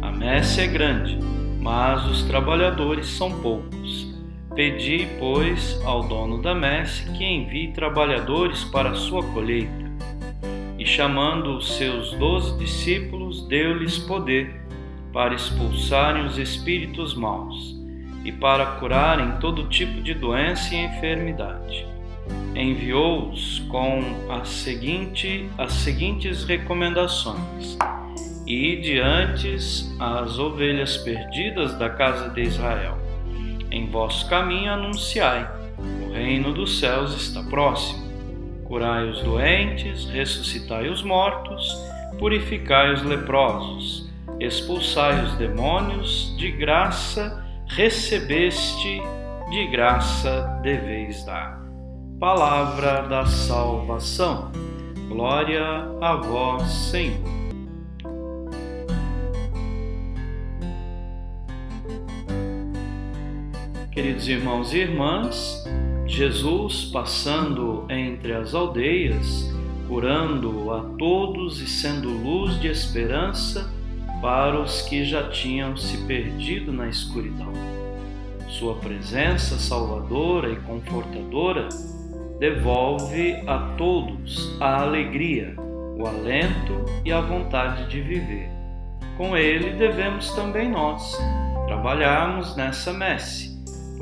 A messe é grande, mas os trabalhadores são poucos. Pedi, pois, ao dono da messe que envie trabalhadores para a sua colheita. E chamando os seus doze discípulos, deu-lhes poder para expulsarem os espíritos maus e para curarem todo tipo de doença e enfermidade enviou-os com a seguinte, as seguintes recomendações: E diante as ovelhas perdidas da casa de Israel. Em vosso caminho anunciai: o reino dos céus está próximo. Curai os doentes, ressuscitai os mortos, purificai os leprosos, expulsai os demônios, de graça recebeste, de graça deveis dar palavra da salvação. Glória a vós, Senhor. Queridos irmãos e irmãs, Jesus passando entre as aldeias, curando a todos e sendo luz de esperança para os que já tinham se perdido na escuridão. Sua presença salvadora e confortadora devolve a todos a alegria, o alento e a vontade de viver. Com ele devemos também nós trabalharmos nessa messe,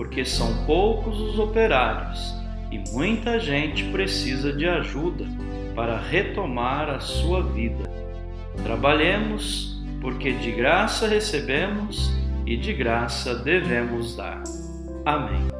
porque são poucos os operários e muita gente precisa de ajuda para retomar a sua vida. Trabalhemos, porque de graça recebemos e de graça devemos dar. Amém.